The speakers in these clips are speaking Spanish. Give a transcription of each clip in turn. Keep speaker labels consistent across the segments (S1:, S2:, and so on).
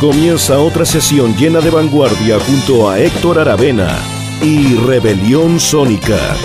S1: Comienza otra sesión llena de vanguardia junto a Héctor Aravena y Rebelión Sónica.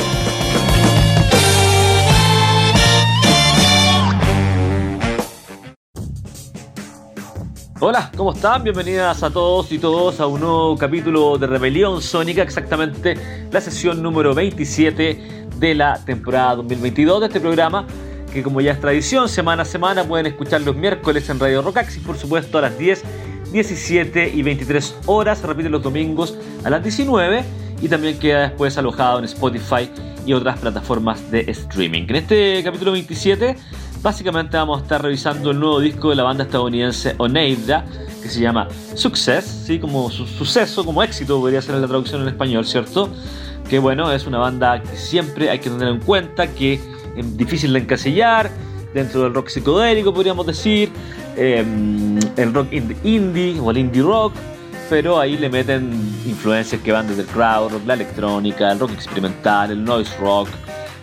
S2: Hola, ¿cómo están? Bienvenidas a todos y todos a un nuevo capítulo de Rebelión Sónica, exactamente la sesión número 27 de la temporada 2022 de este programa, que como ya es tradición, semana a semana pueden escuchar los miércoles en Radio Rockax y por supuesto a las 10, 17 y 23 horas, se repite los domingos a las 19 y también queda después alojado en Spotify y otras plataformas de streaming. En este capítulo 27 Básicamente vamos a estar revisando el nuevo disco de la banda estadounidense Oneida, que se llama Success, ¿sí? como su suceso, como éxito, podría ser la traducción en español, ¿cierto? Que bueno, es una banda que siempre hay que tener en cuenta, que es difícil de encasillar, dentro del rock psicodélico podríamos decir, em, el rock indie o el indie rock, pero ahí le meten influencias que van desde el crowd la electrónica, el rock experimental, el noise rock,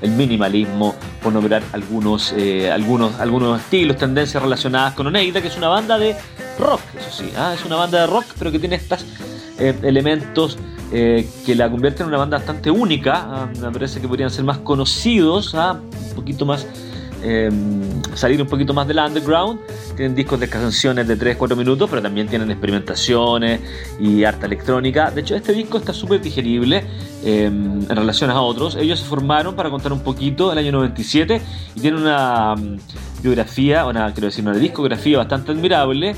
S2: el minimalismo, por nombrar algunos, eh, algunos, algunos estilos, tendencias relacionadas con Oneida, que es una banda de rock, eso sí, ¿ah? es una banda de rock, pero que tiene estos eh, elementos eh, que la convierten en una banda bastante única, ¿ah? me parece que podrían ser más conocidos, ¿ah? un poquito más Em, salir un poquito más del underground. Tienen discos de canciones de 3-4 minutos, pero también tienen experimentaciones y arte electrónica. De hecho, este disco está súper digerible em, en relación a otros. Ellos se formaron para contar un poquito el año 97 y tienen una um, biografía, una, quiero decir, una discografía bastante admirable.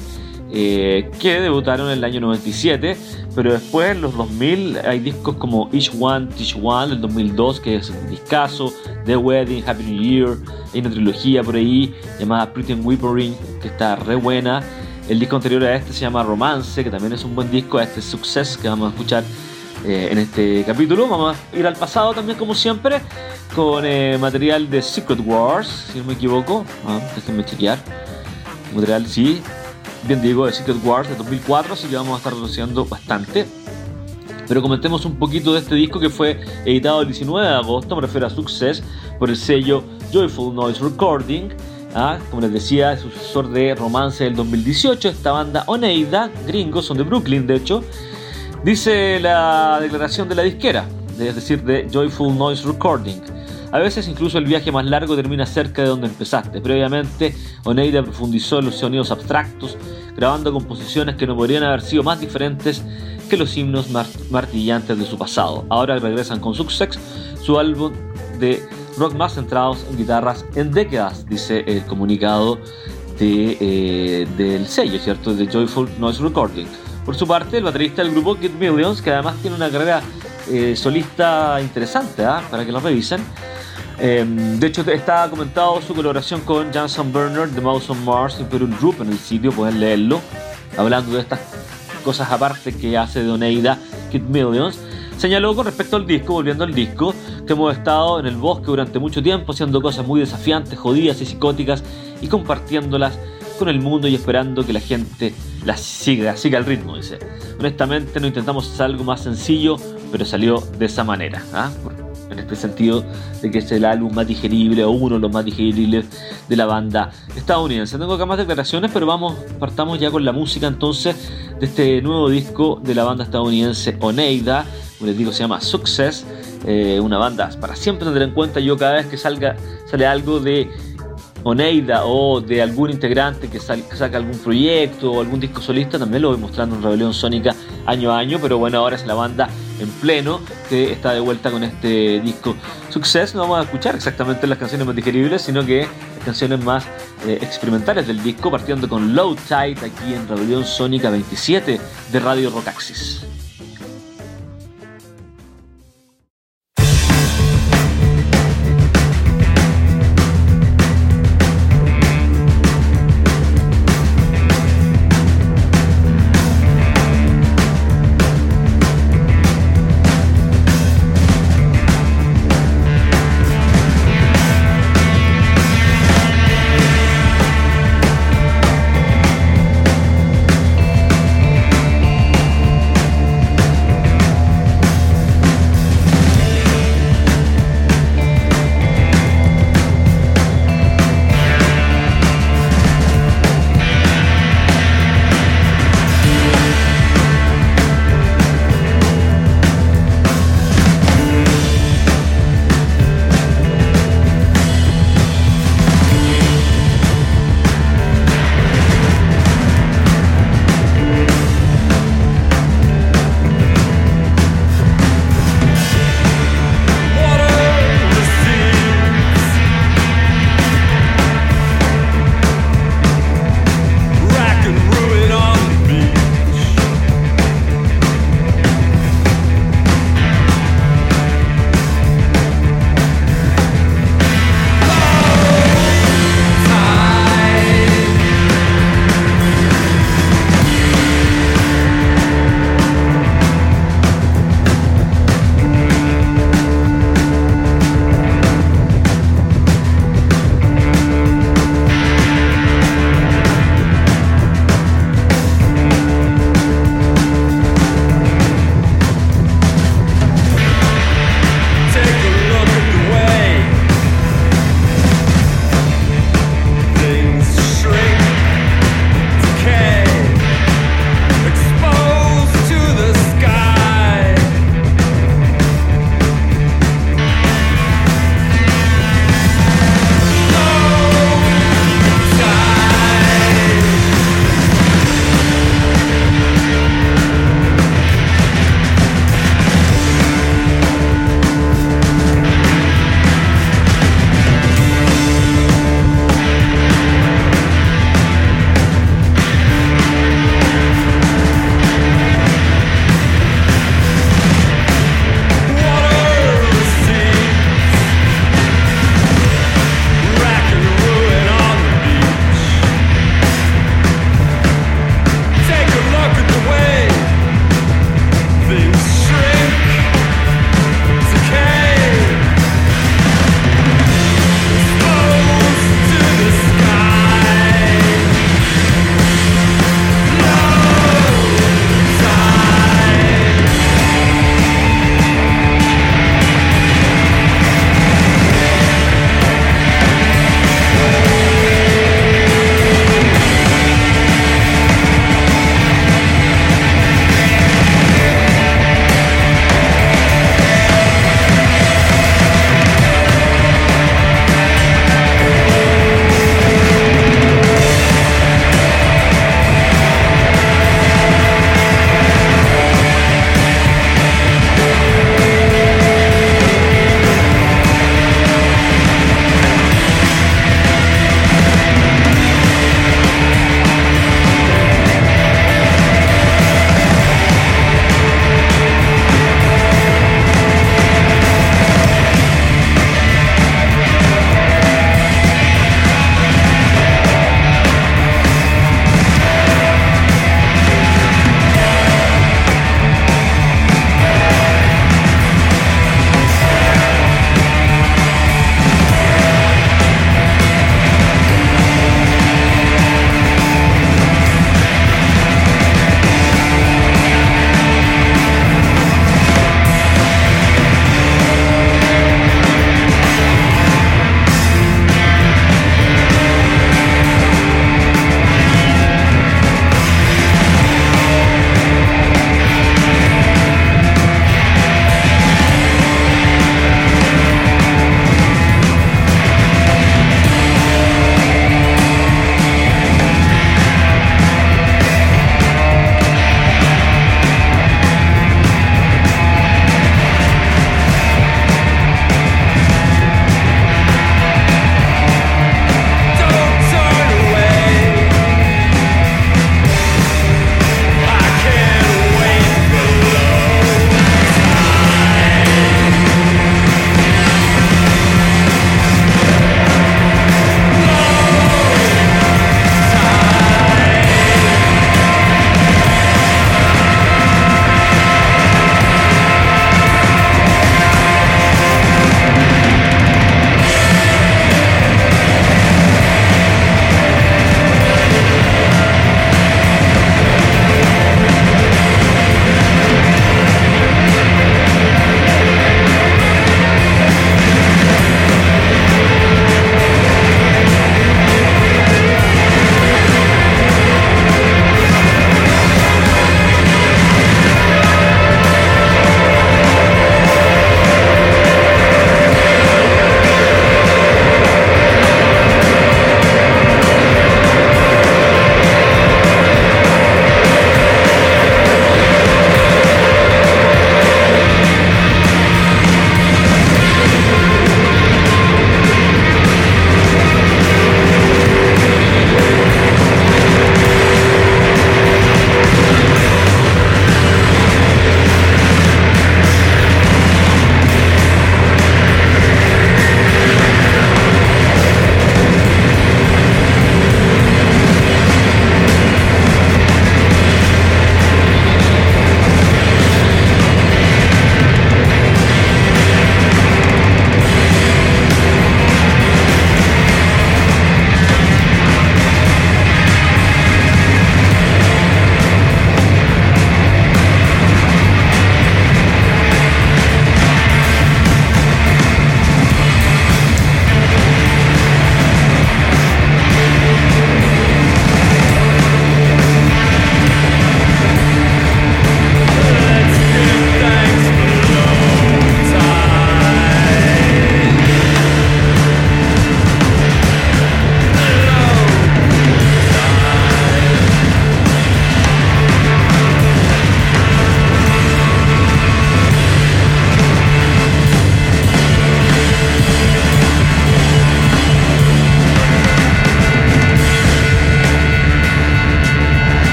S2: Eh, que debutaron en el año 97, pero después en los 2000 hay discos como Each One, Teach One del 2002, que es un discazo, The Wedding, Happy New Year, hay una trilogía por ahí llamada Pretty Whippering, que está re buena. El disco anterior a este se llama Romance, que también es un buen disco, este es Success, que vamos a escuchar eh, en este capítulo. Vamos a ir al pasado también, como siempre, con eh, material de Secret Wars, si no me equivoco. Ah, déjenme chequear. Material, sí, bien digo, de Secret Wars de 2004, así que vamos a estar reduciendo bastante. Pero comentemos un poquito de este disco que fue editado el 19 de agosto, me refiero a Success, por el sello Joyful Noise Recording. ¿ah? Como les decía, es sucesor de Romance del 2018. Esta banda Oneida, gringos, son de Brooklyn de hecho. Dice la declaración de la disquera, es decir, de Joyful Noise Recording. A veces incluso el viaje más largo termina cerca de donde empezaste. Previamente, Oneida profundizó en los sonidos abstractos, grabando composiciones que no podrían haber sido más diferentes que los himnos martillantes de su pasado. Ahora regresan con Success, su álbum de rock más centrados en guitarras en décadas, dice el comunicado de, eh, del sello, ¿cierto? De Joyful Noise Recording. Por su parte, el baterista del grupo Kid Millions, que además tiene una carrera eh, solista interesante, ¿ah? para que lo revisen, Em, de hecho, está comentado su colaboración con Janson Bernard de Mouse on Mars y Perun Group en el sitio, pueden leerlo, hablando de estas cosas aparte que hace de Oneida Kid Millions. Señaló con respecto al disco, volviendo al disco, que hemos estado en el bosque durante mucho tiempo haciendo cosas muy desafiantes, jodidas y psicóticas y compartiéndolas con el mundo y esperando que la gente las siga, siga el ritmo, dice. Honestamente no intentamos algo más sencillo, pero salió de esa manera. ¿ah? En este sentido de que es el álbum más digerible o uno de los más digeribles de la banda estadounidense. Tengo acá más declaraciones, pero vamos, partamos ya con la música entonces de este nuevo disco de la banda estadounidense Oneida, como les digo se llama Success, eh, una banda para siempre tener en cuenta yo cada vez que salga sale algo de Oneida o de algún integrante que, saca algún proyecto o algún disco solista, también lo voy mostrando en Rebelión Sónica año a año, pero bueno, ahora es la banda en pleno que está de vuelta con este disco Success. No vamos a escuchar exactamente las canciones más digeribles, sino que las canciones más eh, experimentales del disco, partiendo con Low Tide aquí en Rebelión Sónica 27 de Radio Rockaxis.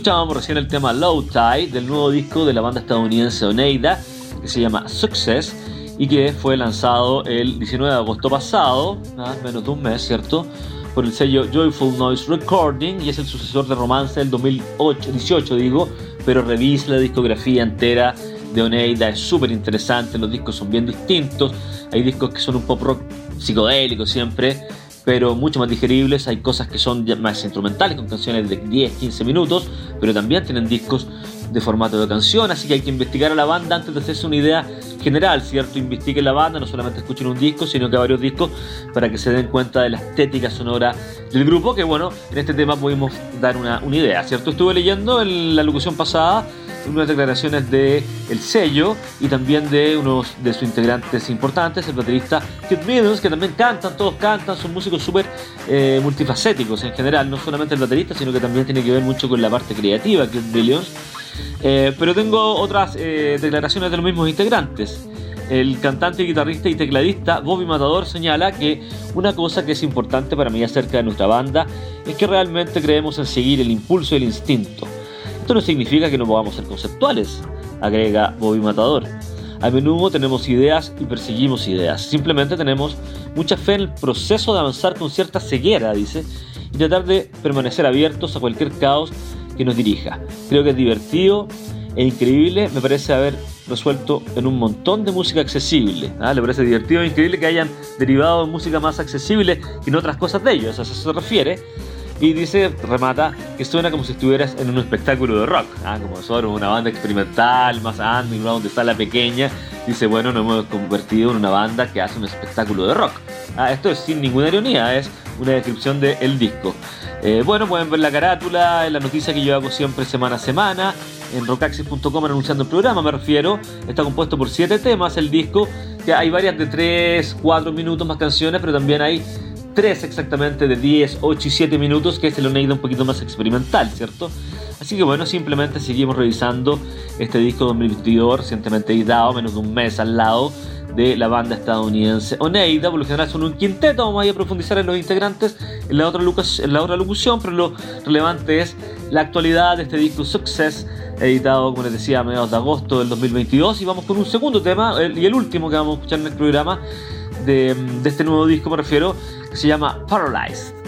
S2: Escuchábamos recién el tema Low Tide del nuevo disco de la banda estadounidense Oneida, que se llama Success y que fue lanzado el 19 de agosto pasado, nada menos de un mes, ¿cierto? Por el sello Joyful Noise Recording y es el sucesor de Romance del 2018, digo, pero revisa la discografía entera de Oneida, es súper interesante, los discos son bien distintos, hay discos que son un pop rock psicodélico siempre, pero mucho más digeribles. Hay cosas que son más instrumentales, con canciones de 10, 15 minutos, pero también tienen discos de formato de canción, así que hay que investigar a la banda antes de hacerse una idea general, ¿cierto? Investiguen la banda, no solamente escuchen un disco, sino que varios discos para que se den cuenta de la estética sonora del grupo, que bueno, en este tema pudimos dar una, una idea, ¿cierto? Estuve leyendo en la locución pasada unas declaraciones de el sello y también de unos de sus integrantes importantes, el baterista Kid Middles, que también cantan, todos cantan, son músicos súper eh, multifacéticos en general, no solamente el baterista, sino que también tiene que ver mucho con la parte creativa, Kid Williams. Eh, pero tengo otras eh, declaraciones de los mismos integrantes. El cantante, guitarrista y tecladista Bobby Matador señala que una cosa que es importante para mí acerca de nuestra banda es que realmente creemos en seguir el impulso y el instinto. Esto no significa que no podamos ser conceptuales, agrega Bobby Matador. A menudo tenemos ideas y perseguimos ideas. Simplemente tenemos mucha fe en el proceso de avanzar con cierta ceguera, dice, y tratar de permanecer abiertos a cualquier caos que nos dirija. Creo que es divertido e increíble, me parece haber resuelto en un montón de música accesible. ¿ah? Le parece divertido e increíble que hayan derivado de música más accesible y no otras cosas de ellos, a eso se refiere. Y dice, remata, que suena como si estuvieras en un espectáculo de rock, ¿ah? como nosotros, una banda experimental, más underground, de sala pequeña. Dice, bueno, nos hemos convertido en una banda que hace un espectáculo de rock. Ah, esto es sin ninguna ironía, es una descripción del disco. Eh, bueno, pueden ver la carátula, la noticia que yo hago siempre semana a semana, en rockaxis.com anunciando el programa, me refiero. Está compuesto por siete temas el disco, que hay varias de 3, 4 minutos más canciones, pero también hay 3 exactamente de 10, 8 y 7 minutos, que es el Oneida un poquito más experimental, ¿cierto? Así que bueno, simplemente seguimos revisando este disco 2022, recientemente editado, menos de un mes al lado de la banda estadounidense Oneida. Por lo general son un quinteto, vamos a ir a profundizar en los integrantes en la otra, en la otra locución, pero lo relevante es la actualidad de este disco Success, editado, como les decía, a mediados de agosto del 2022. Y vamos con un segundo tema, y el último que vamos a escuchar en el programa de, de este nuevo disco, me refiero, se llama Paralyzed.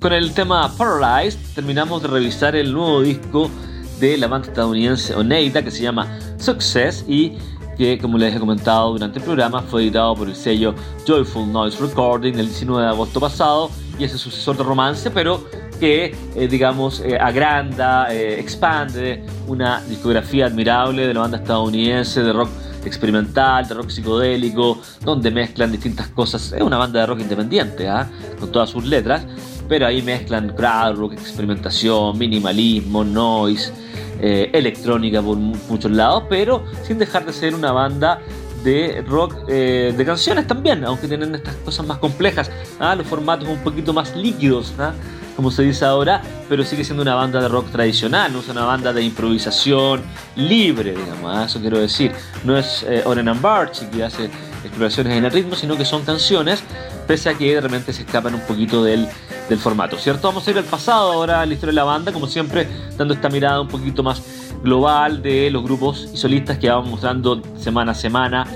S2: Con el tema Paralyzed terminamos de revisar el nuevo disco de la banda estadounidense Oneida que se llama Success y que, como les he comentado durante el programa, fue editado por el sello Joyful Noise Recording el 19 de agosto pasado y es el sucesor de Romance, pero que, eh, digamos, eh, agranda, eh, expande una discografía admirable de la banda estadounidense de rock experimental, de rock psicodélico, donde mezclan distintas cosas. Es una banda de rock independiente, ¿ah? con todas sus letras, pero ahí mezclan crowd rock, experimentación, minimalismo, noise, eh, electrónica por muchos lados, pero sin dejar de ser una banda de rock eh, de canciones también, aunque tienen estas cosas más complejas, ¿ah? los formatos un poquito más líquidos, ¿ah? como se dice ahora, pero sigue siendo una banda de rock tradicional, no es una banda de improvisación libre, digamos, ¿ah? eso quiero decir. No es eh, Oren and Barchi que hace exploraciones en el ritmo, sino que son canciones, pese a que de repente se escapan un poquito del, del formato, ¿cierto? Vamos a ir al pasado ahora, a la historia de la banda, como siempre, dando esta mirada un poquito más global de los grupos y solistas que vamos mostrando semana a semana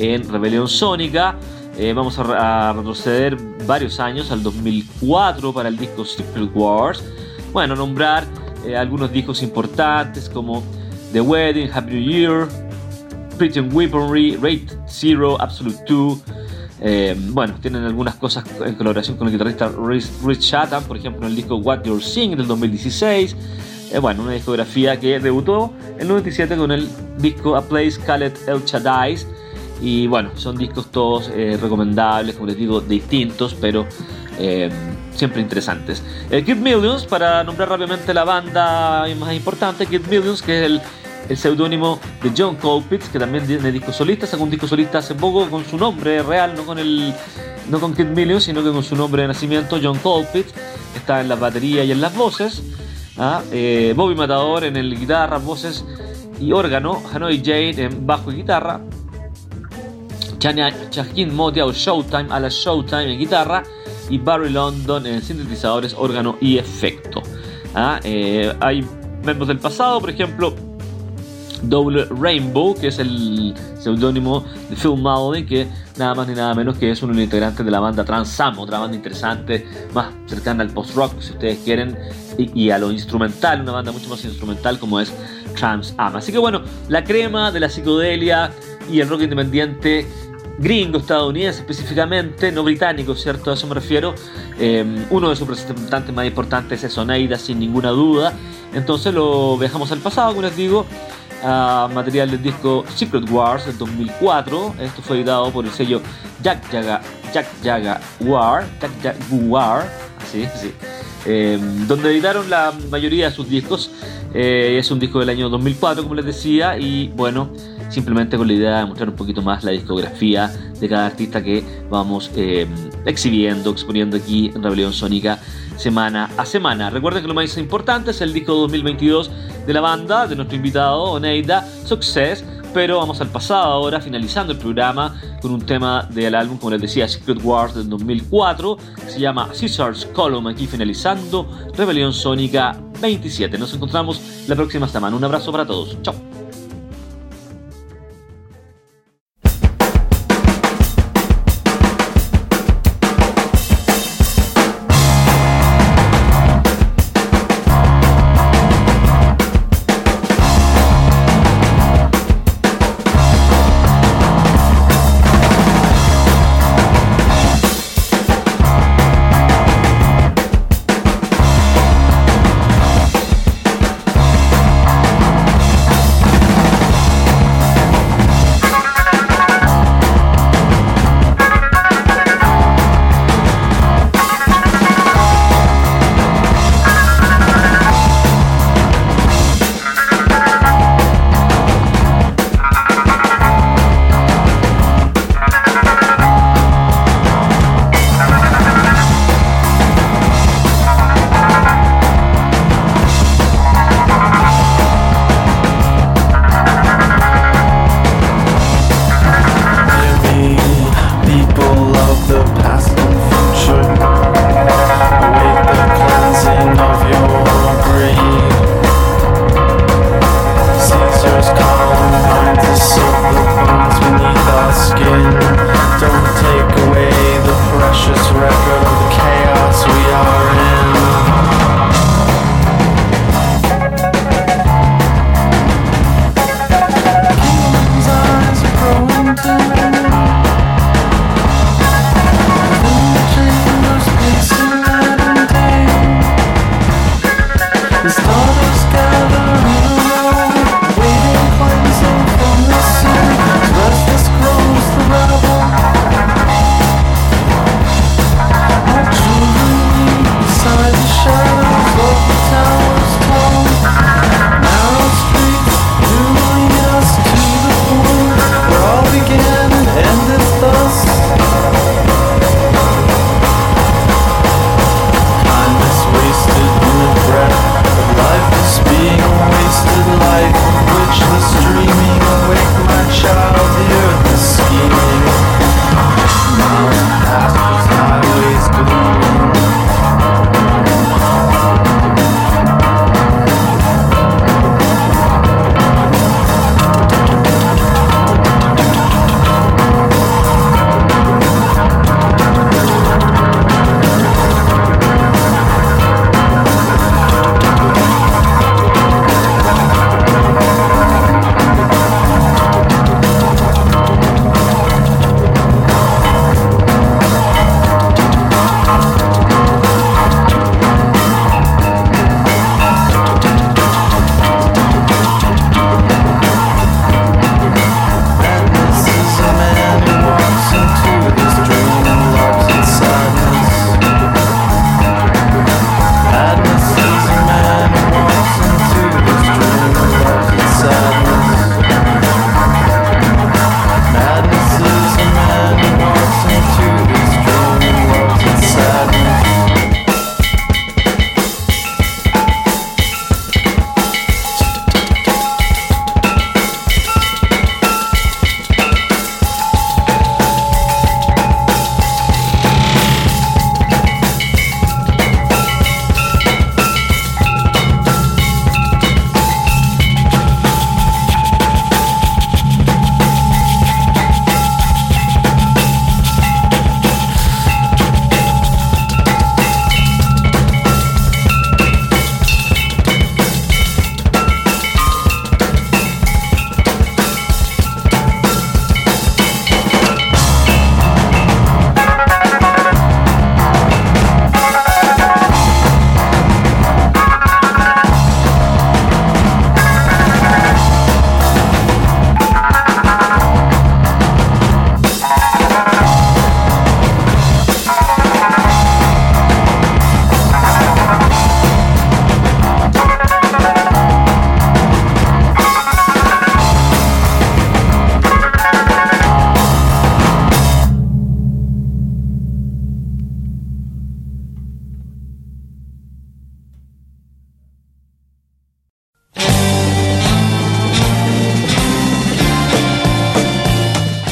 S2: en Rebelión Sónica. Eh, vamos a, retroceder varios años, al 2004 para el disco Secret Wars. Bueno, nombrar eh, algunos discos importantes como The Wedding, Happy New Year, Pretty Weaponry, Rate Zero, Absolute 2. Eh, bueno, tienen algunas cosas en colaboración con el guitarrista Rich Chatham, por ejemplo, en el disco What You're Seeing del 2016. bueno, una discografía que debutó en el 97 con el disco A Place Called El Chadais y bueno, son discos todos eh, recomendables, como les digo, distintos, pero eh, siempre interesantes. Eh, Kid Millions, para nombrar rápidamente la banda más importante, Kid Millions, que es el, el seudónimo de John Colpitts, que también tiene disco solista, sacó un disco solista hace poco con su nombre real, no con el no con Kid Millions, sino que con su nombre de nacimiento, John Colpitts, está en la batería y en las voces. ¿ah? Eh, Bobby Matador en el guitarra, voces y órgano, Hanoi Jane en bajo y guitarra, Chajin Motia o Showtime a la Showtime en guitarra y Barry London en sintetizadores, órgano y efecto. ¿Ah? Eh, hay miembros del pasado, por ejemplo, Double Rainbow, que es el seudónimo de Phil Maloney, que nada más ni nada menos que es un integrante de la banda Transam, otra banda interesante, más cercana al post-rock, si ustedes quieren, y, a lo instrumental, una banda mucho más instrumental como es Trans Am. Así que bueno, la crema de la psicodelia y el rock independiente gringo, estadounidense específicamente, no británico, ¿cierto? A eso me refiero. Eh, uno de sus representantes más importantes es Oneida, sin ninguna duda. Entonces lo viajamos al pasado, como les digo, material del disco Secret Wars del 2004. Esto fue editado por el sello Jack Jaga, Jack Jaga War, Jack War, así, sí, eh, donde editaron la mayoría de sus discos. Eh, es un disco del año 2004, como les decía, y bueno, simplemente con la idea de mostrar un poquito más la discografía de cada artista que vamos eh, exhibiendo, exponiendo aquí en Rebelión Sónica semana a semana. Recuerden que lo más importante es el disco 2022 de la banda, de nuestro invitado Oneida, Success, pero vamos al pasado ahora, finalizando el programa con un tema del álbum, como les decía, Secret Wars del 2004, se llama Caesar's Column, aquí finalizando Rebelión Sónica 27. Nos encontramos la próxima semana. Un abrazo para todos. Chao.